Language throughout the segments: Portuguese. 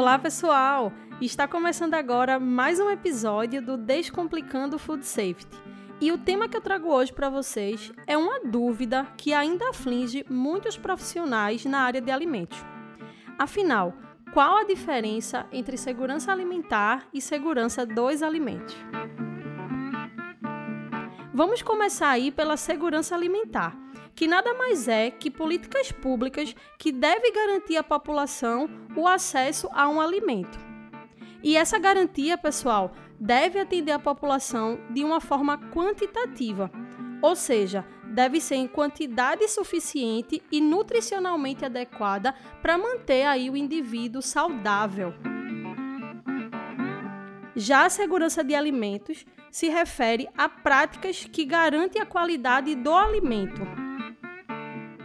Olá, pessoal! Está começando agora mais um episódio do Descomplicando Food Safety. E o tema que eu trago hoje para vocês é uma dúvida que ainda aflige muitos profissionais na área de alimentos. Afinal, qual a diferença entre segurança alimentar e segurança dos alimentos? Vamos começar aí pela segurança alimentar que nada mais é que políticas públicas que devem garantir à população o acesso a um alimento. E essa garantia, pessoal, deve atender a população de uma forma quantitativa, ou seja, deve ser em quantidade suficiente e nutricionalmente adequada para manter aí o indivíduo saudável. Já a segurança de alimentos se refere a práticas que garantem a qualidade do alimento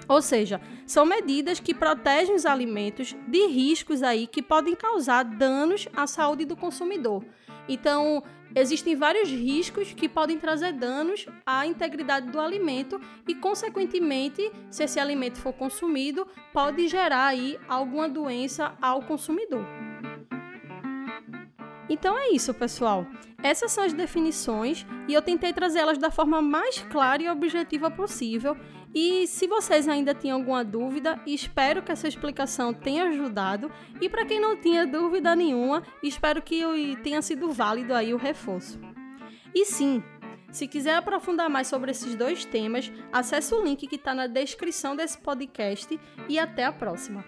ou seja, são medidas que protegem os alimentos de riscos aí que podem causar danos à saúde do consumidor. Então, existem vários riscos que podem trazer danos à integridade do alimento e, consequentemente, se esse alimento for consumido, pode gerar aí alguma doença ao consumidor. Então é isso, pessoal. Essas são as definições e eu tentei trazê-las da forma mais clara e objetiva possível. E se vocês ainda tinham alguma dúvida, espero que essa explicação tenha ajudado. E para quem não tinha dúvida nenhuma, espero que tenha sido válido aí o reforço. E sim, se quiser aprofundar mais sobre esses dois temas, acesse o link que está na descrição desse podcast e até a próxima.